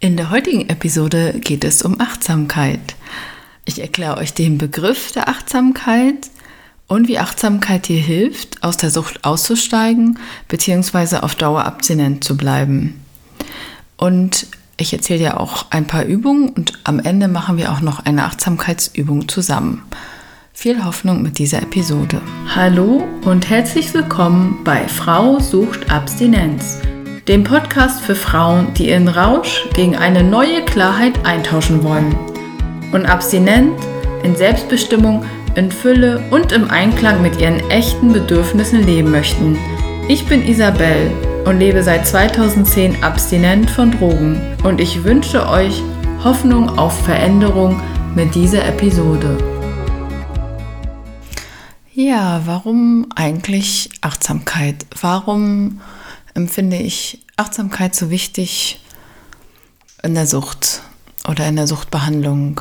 In der heutigen Episode geht es um Achtsamkeit. Ich erkläre euch den Begriff der Achtsamkeit und wie Achtsamkeit dir hilft, aus der Sucht auszusteigen bzw. auf Dauer abstinent zu bleiben. Und ich erzähle dir auch ein paar Übungen und am Ende machen wir auch noch eine Achtsamkeitsübung zusammen. Viel Hoffnung mit dieser Episode. Hallo und herzlich willkommen bei Frau sucht Abstinenz dem Podcast für Frauen, die ihren Rausch gegen eine neue Klarheit eintauschen wollen und abstinent, in Selbstbestimmung, in Fülle und im Einklang mit ihren echten Bedürfnissen leben möchten. Ich bin Isabel und lebe seit 2010 abstinent von Drogen und ich wünsche euch Hoffnung auf Veränderung mit dieser Episode. Ja, warum eigentlich Achtsamkeit? Warum empfinde ich Achtsamkeit so wichtig in der Sucht oder in der Suchtbehandlung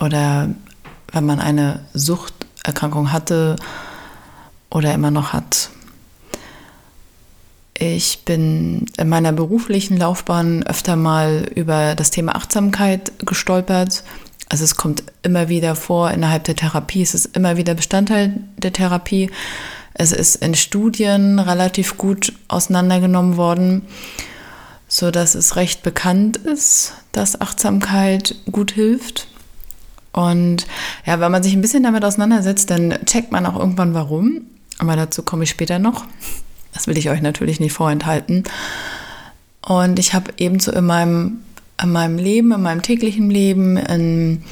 oder wenn man eine Suchterkrankung hatte oder immer noch hat. Ich bin in meiner beruflichen Laufbahn öfter mal über das Thema Achtsamkeit gestolpert. Also es kommt immer wieder vor innerhalb der Therapie, es ist immer wieder Bestandteil der Therapie. Es ist in Studien relativ gut auseinandergenommen worden, so dass es recht bekannt ist, dass Achtsamkeit gut hilft. Und ja, wenn man sich ein bisschen damit auseinandersetzt, dann checkt man auch irgendwann warum. Aber dazu komme ich später noch. Das will ich euch natürlich nicht vorenthalten. Und ich habe ebenso in meinem, in meinem Leben, in meinem täglichen Leben, in,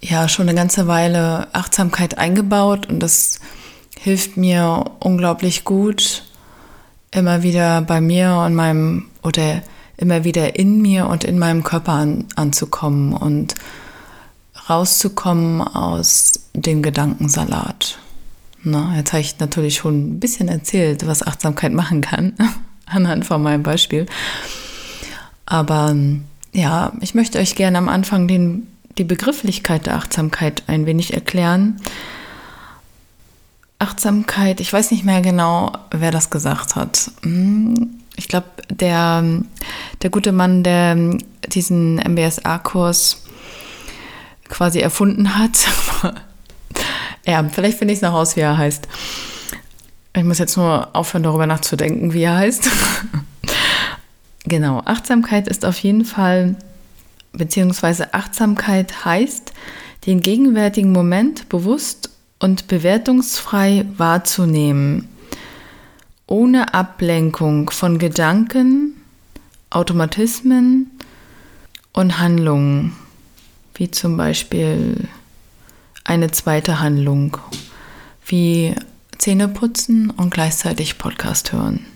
ja, schon eine ganze Weile Achtsamkeit eingebaut. Und das hilft mir unglaublich gut, immer wieder bei mir und meinem oder immer wieder in mir und in meinem Körper an, anzukommen und rauszukommen aus dem Gedankensalat. Na, jetzt habe ich natürlich schon ein bisschen erzählt, was Achtsamkeit machen kann, anhand von meinem Beispiel. Aber ja, ich möchte euch gerne am Anfang den, die Begrifflichkeit der Achtsamkeit ein wenig erklären. Achtsamkeit, ich weiß nicht mehr genau, wer das gesagt hat. Hm, ich glaube, der, der gute Mann, der diesen MBSA-Kurs quasi erfunden hat. ja, vielleicht finde ich es noch aus, wie er heißt. Ich muss jetzt nur aufhören, darüber nachzudenken, wie er heißt. genau, Achtsamkeit ist auf jeden Fall, beziehungsweise Achtsamkeit heißt, den gegenwärtigen Moment bewusst und bewertungsfrei wahrzunehmen, ohne Ablenkung von Gedanken, Automatismen und Handlungen, wie zum Beispiel eine zweite Handlung, wie Zähne putzen und gleichzeitig Podcast hören.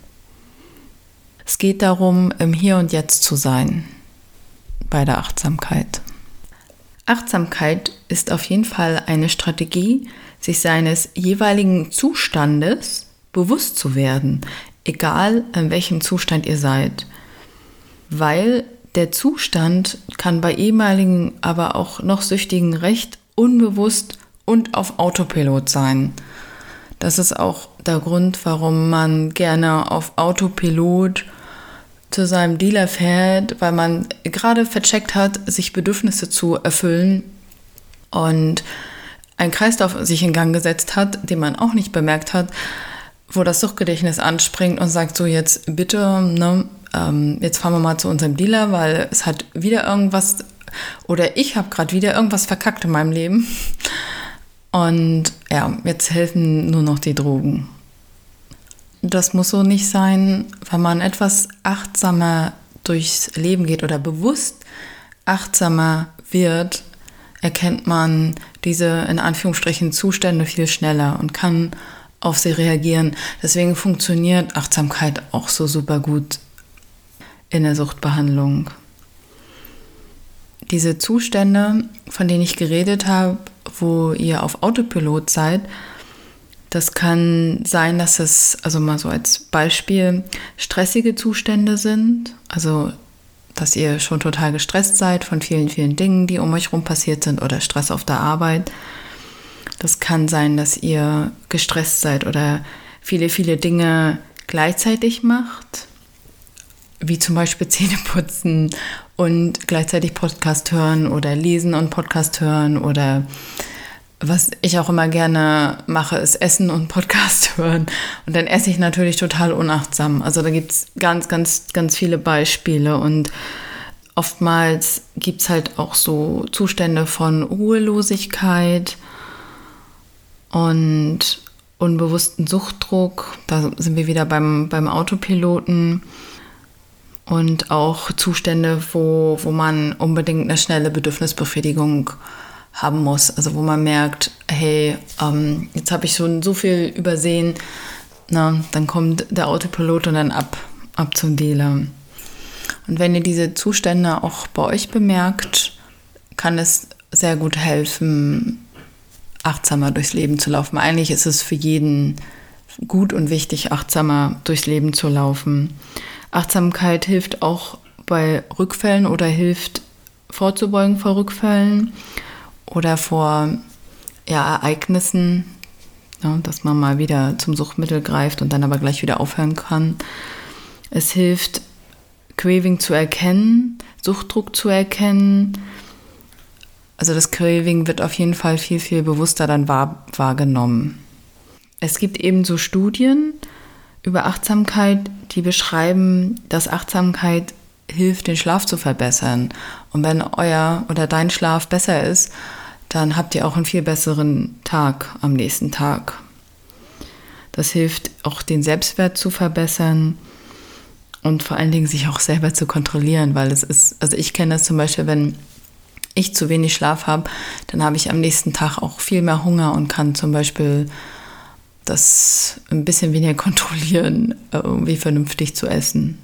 Es geht darum, im Hier und Jetzt zu sein bei der Achtsamkeit. Achtsamkeit ist auf jeden Fall eine Strategie, sich seines jeweiligen Zustandes bewusst zu werden, egal in welchem Zustand ihr seid. Weil der Zustand kann bei ehemaligen, aber auch noch Süchtigen recht unbewusst und auf Autopilot sein. Das ist auch der Grund, warum man gerne auf Autopilot zu seinem Dealer fährt, weil man gerade vercheckt hat, sich Bedürfnisse zu erfüllen und ein Kreislauf sich in Gang gesetzt hat, den man auch nicht bemerkt hat, wo das Suchtgedächtnis anspringt und sagt so jetzt bitte, ne, ähm, jetzt fahren wir mal zu unserem Dealer, weil es hat wieder irgendwas oder ich habe gerade wieder irgendwas verkackt in meinem Leben. Und ja, jetzt helfen nur noch die Drogen. Das muss so nicht sein, wenn man etwas achtsamer durchs Leben geht oder bewusst achtsamer wird, erkennt man diese in Anführungsstrichen Zustände viel schneller und kann auf sie reagieren. Deswegen funktioniert Achtsamkeit auch so super gut in der Suchtbehandlung. Diese Zustände, von denen ich geredet habe, wo ihr auf Autopilot seid, das kann sein, dass es, also mal so als Beispiel, stressige Zustände sind. Also dass ihr schon total gestresst seid von vielen, vielen Dingen, die um euch herum passiert sind oder Stress auf der Arbeit. Das kann sein, dass ihr gestresst seid oder viele, viele Dinge gleichzeitig macht. wie zum Beispiel Zähne putzen und gleichzeitig Podcast hören oder lesen und Podcast hören oder was ich auch immer gerne mache, ist Essen und Podcast hören. Und dann esse ich natürlich total unachtsam. Also da gibt es ganz, ganz, ganz viele Beispiele. Und oftmals gibt es halt auch so Zustände von Ruhelosigkeit und unbewussten Suchtdruck. Da sind wir wieder beim, beim Autopiloten. Und auch Zustände, wo, wo man unbedingt eine schnelle Bedürfnisbefriedigung hat haben muss. Also wo man merkt, hey, ähm, jetzt habe ich schon so viel übersehen. Na, dann kommt der Autopilot und dann ab, ab zum Dealer. Und wenn ihr diese Zustände auch bei euch bemerkt, kann es sehr gut helfen, achtsamer durchs Leben zu laufen. Eigentlich ist es für jeden gut und wichtig, achtsamer durchs Leben zu laufen. Achtsamkeit hilft auch bei Rückfällen oder hilft vorzubeugen vor Rückfällen oder vor ja, Ereignissen, ja, dass man mal wieder zum Suchtmittel greift und dann aber gleich wieder aufhören kann. Es hilft, Craving zu erkennen, Suchtdruck zu erkennen. Also das Craving wird auf jeden Fall viel, viel bewusster dann wahr, wahrgenommen. Es gibt ebenso Studien über Achtsamkeit, die beschreiben, dass Achtsamkeit hilft, den Schlaf zu verbessern. Und wenn euer oder dein Schlaf besser ist, dann habt ihr auch einen viel besseren Tag am nächsten Tag. Das hilft auch den Selbstwert zu verbessern und vor allen Dingen sich auch selber zu kontrollieren, weil es ist, also ich kenne das zum Beispiel, wenn ich zu wenig Schlaf habe, dann habe ich am nächsten Tag auch viel mehr Hunger und kann zum Beispiel das ein bisschen weniger kontrollieren, irgendwie vernünftig zu essen.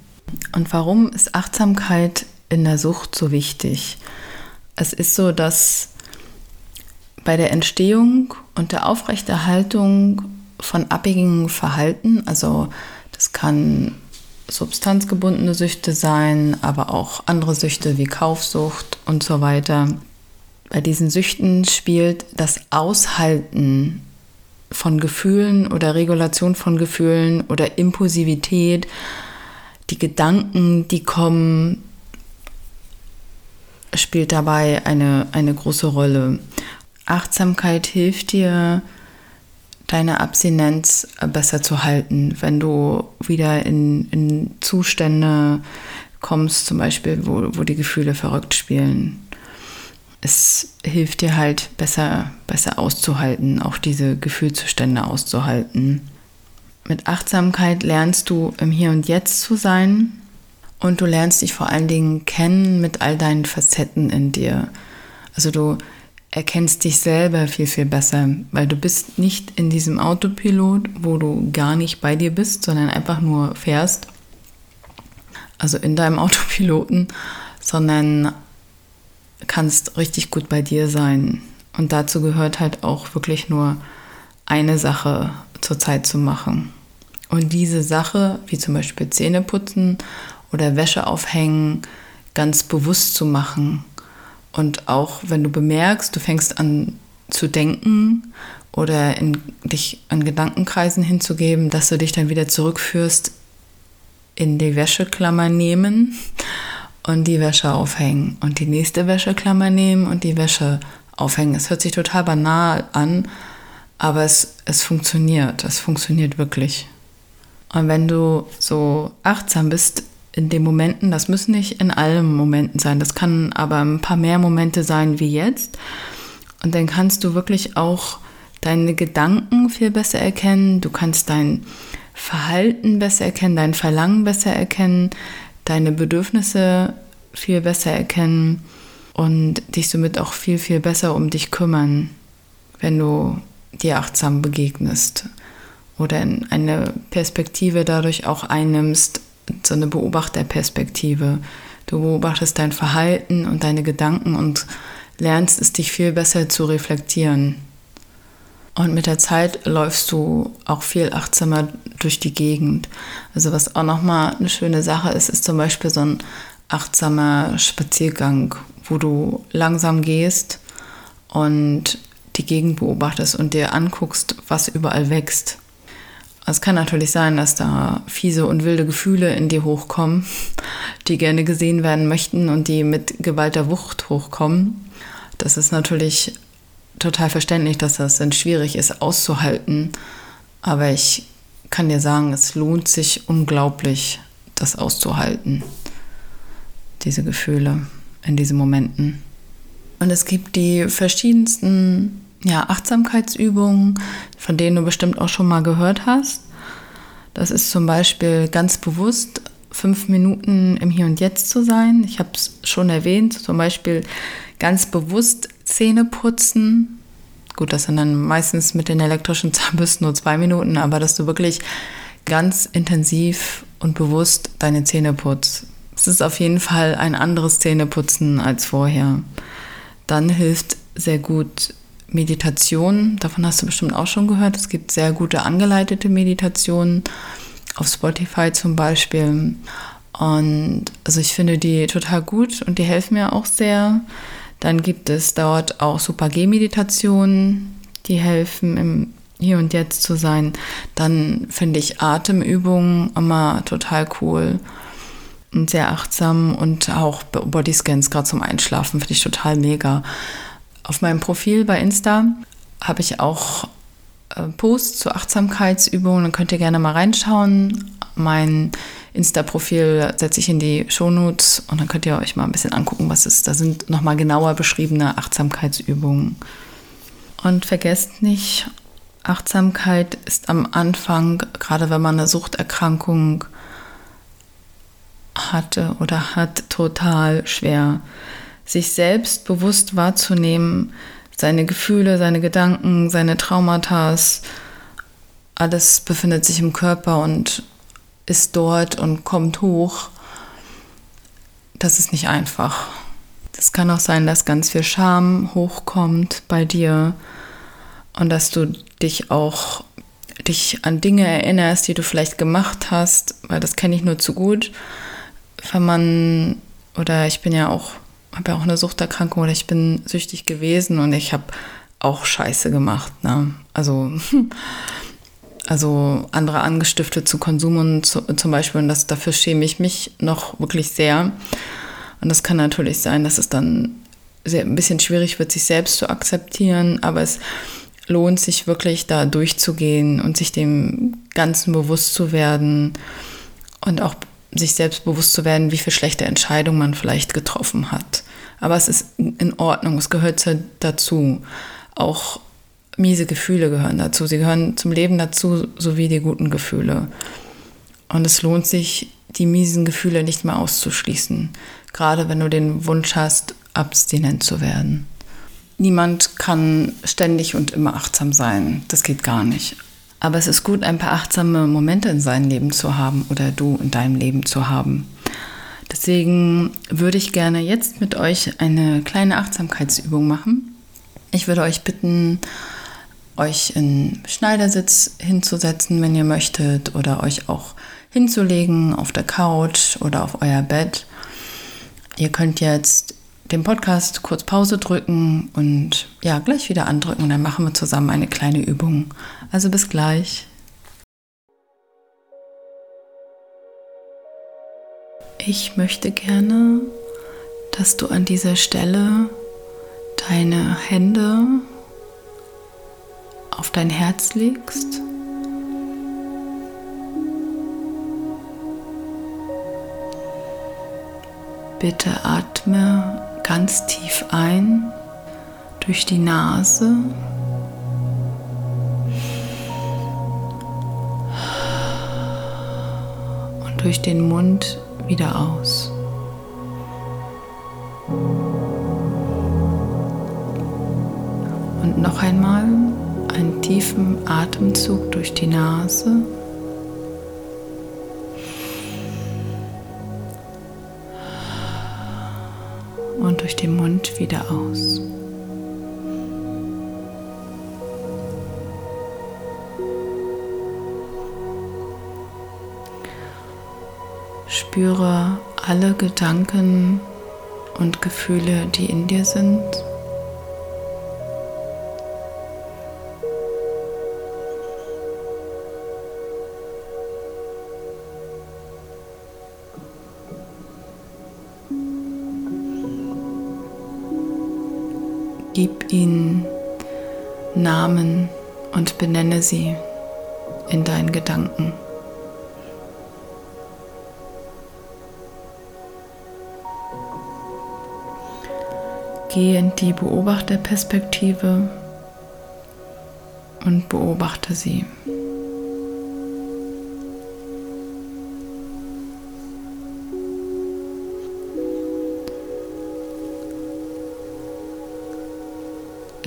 Und warum ist Achtsamkeit in der Sucht so wichtig? Es ist so, dass bei der Entstehung und der Aufrechterhaltung von abhängigem Verhalten, also das kann substanzgebundene Süchte sein, aber auch andere Süchte wie Kaufsucht und so weiter. Bei diesen Süchten spielt das Aushalten von Gefühlen oder Regulation von Gefühlen oder Impulsivität, die Gedanken, die kommen, spielt dabei eine, eine große Rolle. Achtsamkeit hilft dir, deine Abstinenz besser zu halten, wenn du wieder in, in Zustände kommst, zum Beispiel, wo, wo die Gefühle verrückt spielen. Es hilft dir halt besser, besser auszuhalten, auch diese Gefühlszustände auszuhalten. Mit Achtsamkeit lernst du im Hier und Jetzt zu sein und du lernst dich vor allen Dingen kennen mit all deinen Facetten in dir. Also du erkennst dich selber viel, viel besser, weil du bist nicht in diesem Autopilot, wo du gar nicht bei dir bist, sondern einfach nur fährst, also in deinem Autopiloten, sondern kannst richtig gut bei dir sein. Und dazu gehört halt auch wirklich nur eine Sache zur Zeit zu machen. Und diese Sache, wie zum Beispiel Zähne putzen oder Wäsche aufhängen, ganz bewusst zu machen und auch wenn du bemerkst, du fängst an zu denken oder in, dich an Gedankenkreisen hinzugeben, dass du dich dann wieder zurückführst in die Wäscheklammer nehmen und die Wäsche aufhängen und die nächste Wäscheklammer nehmen und die Wäsche aufhängen. Es hört sich total banal an, aber es, es funktioniert. Es funktioniert wirklich. Und wenn du so achtsam bist in den Momenten, das müssen nicht in allen Momenten sein, das kann aber ein paar mehr Momente sein wie jetzt. Und dann kannst du wirklich auch deine Gedanken viel besser erkennen, du kannst dein Verhalten besser erkennen, dein Verlangen besser erkennen, deine Bedürfnisse viel besser erkennen und dich somit auch viel, viel besser um dich kümmern, wenn du dir achtsam begegnest oder in eine Perspektive dadurch auch einnimmst, so eine Beobachterperspektive. Du beobachtest dein Verhalten und deine Gedanken und lernst es dich viel besser zu reflektieren. Und mit der Zeit läufst du auch viel achtsamer durch die Gegend. Also was auch nochmal eine schöne Sache ist, ist zum Beispiel so ein achtsamer Spaziergang, wo du langsam gehst und die Gegend beobachtest und dir anguckst, was überall wächst. Es kann natürlich sein, dass da fiese und wilde Gefühle in dir hochkommen, die gerne gesehen werden möchten und die mit Gewalt der Wucht hochkommen. Das ist natürlich total verständlich, dass das dann schwierig ist auszuhalten. Aber ich kann dir sagen, es lohnt sich unglaublich, das auszuhalten. Diese Gefühle in diesen Momenten. Und es gibt die verschiedensten ja, Achtsamkeitsübungen, von denen du bestimmt auch schon mal gehört hast. Das ist zum Beispiel ganz bewusst fünf Minuten im Hier und Jetzt zu sein. Ich habe es schon erwähnt, zum Beispiel ganz bewusst Zähne putzen. Gut, das sind dann meistens mit den elektrischen Zahnbürsten nur zwei Minuten, aber dass du wirklich ganz intensiv und bewusst deine Zähne putzt. Es ist auf jeden Fall ein anderes Zähneputzen als vorher. Dann hilft sehr gut Meditation. Davon hast du bestimmt auch schon gehört. Es gibt sehr gute angeleitete Meditationen auf Spotify zum Beispiel. Und also ich finde die total gut und die helfen mir auch sehr. Dann gibt es dort auch Super G-Meditationen, die helfen im Hier und Jetzt zu sein. Dann finde ich Atemübungen immer total cool und sehr achtsam und auch Bodyscans gerade zum Einschlafen finde ich total mega. Auf meinem Profil bei Insta habe ich auch äh, Posts zu Achtsamkeitsübungen. Dann könnt ihr gerne mal reinschauen. Mein Insta-Profil setze ich in die Shownotes und dann könnt ihr euch mal ein bisschen angucken, was ist. Da sind nochmal genauer beschriebene Achtsamkeitsübungen. Und vergesst nicht, Achtsamkeit ist am Anfang, gerade wenn man eine Suchterkrankung hatte oder hat, total schwer sich selbst bewusst wahrzunehmen, seine Gefühle, seine Gedanken, seine Traumata, alles befindet sich im Körper und ist dort und kommt hoch. Das ist nicht einfach. Es kann auch sein, dass ganz viel Scham hochkommt bei dir und dass du dich auch dich an Dinge erinnerst, die du vielleicht gemacht hast, weil das kenne ich nur zu gut. Wenn man oder ich bin ja auch habe ja auch eine Suchterkrankung oder ich bin süchtig gewesen und ich habe auch Scheiße gemacht. Ne? Also, also andere angestiftet zu Konsum und zu, zum Beispiel, und das, dafür schäme ich mich noch wirklich sehr. Und das kann natürlich sein, dass es dann sehr, ein bisschen schwierig wird, sich selbst zu akzeptieren, aber es lohnt sich wirklich da durchzugehen und sich dem Ganzen bewusst zu werden und auch sich selbst bewusst zu werden, wie viele schlechte Entscheidungen man vielleicht getroffen hat. Aber es ist in Ordnung, es gehört dazu. Auch miese Gefühle gehören dazu. Sie gehören zum Leben dazu, sowie die guten Gefühle. Und es lohnt sich, die miesen Gefühle nicht mehr auszuschließen. Gerade wenn du den Wunsch hast, abstinent zu werden. Niemand kann ständig und immer achtsam sein. Das geht gar nicht. Aber es ist gut, ein paar achtsame Momente in seinem Leben zu haben oder du in deinem Leben zu haben. Deswegen würde ich gerne jetzt mit euch eine kleine Achtsamkeitsübung machen. Ich würde euch bitten, euch in Schneidersitz hinzusetzen, wenn ihr möchtet, oder euch auch hinzulegen auf der Couch oder auf euer Bett. Ihr könnt jetzt den Podcast kurz Pause drücken und ja, gleich wieder andrücken und dann machen wir zusammen eine kleine Übung. Also bis gleich. Ich möchte gerne, dass du an dieser Stelle deine Hände auf dein Herz legst. Bitte atme ganz tief ein durch die Nase. Und durch den Mund wieder aus. Und noch einmal einen tiefen Atemzug durch die Nase. Den Mund wieder aus. Spüre alle Gedanken und Gefühle, die in dir sind. Gib ihnen Namen und benenne sie in deinen Gedanken. Gehe in die Beobachterperspektive und beobachte sie.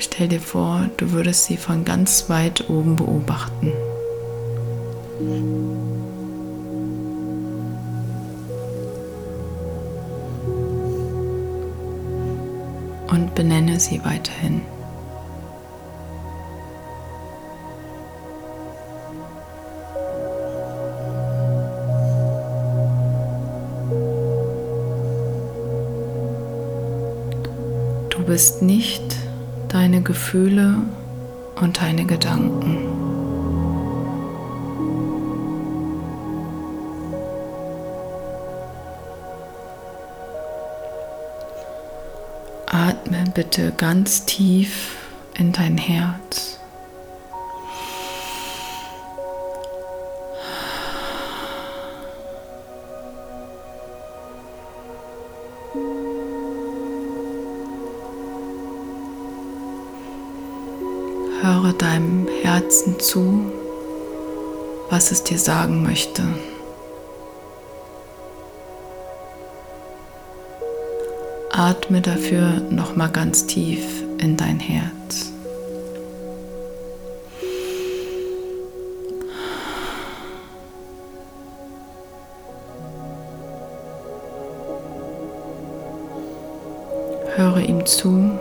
Stell dir vor, du würdest sie von ganz weit oben beobachten. Und benenne sie weiterhin. Du bist nicht deine Gefühle und deine Gedanken. Atme bitte ganz tief in dein Herz. Zu, was es dir sagen möchte. Atme dafür noch mal ganz tief in dein Herz. Höre ihm zu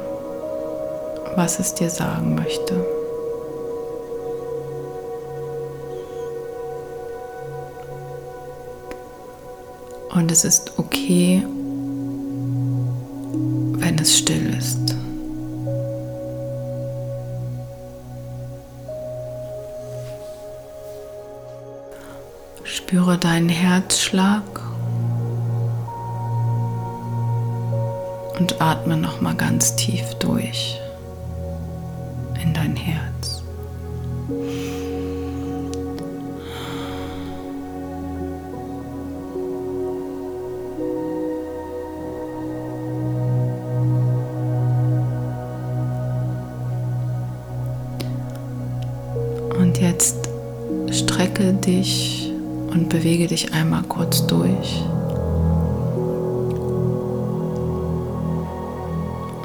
was es dir sagen möchte. Und es ist okay, wenn es still ist. Spüre deinen Herzschlag und atme noch mal ganz tief durch in dein Herz. Bewege dich einmal kurz durch.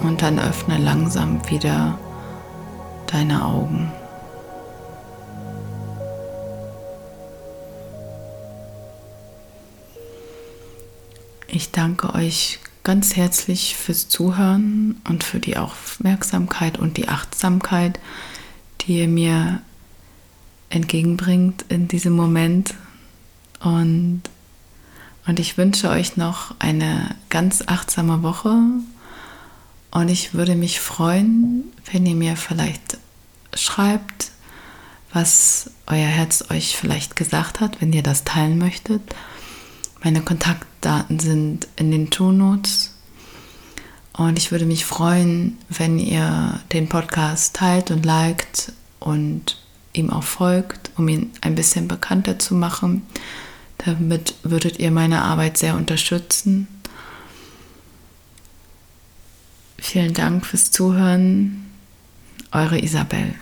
Und dann öffne langsam wieder deine Augen. Ich danke euch ganz herzlich fürs Zuhören und für die Aufmerksamkeit und die Achtsamkeit, die ihr mir entgegenbringt in diesem Moment. Und, und ich wünsche euch noch eine ganz achtsame Woche. Und ich würde mich freuen, wenn ihr mir vielleicht schreibt, was euer Herz euch vielleicht gesagt hat, wenn ihr das teilen möchtet. Meine Kontaktdaten sind in den Toolnotes. Und ich würde mich freuen, wenn ihr den Podcast teilt und liked und ihm auch folgt, um ihn ein bisschen bekannter zu machen. Damit würdet ihr meine Arbeit sehr unterstützen. Vielen Dank fürs Zuhören. Eure Isabel.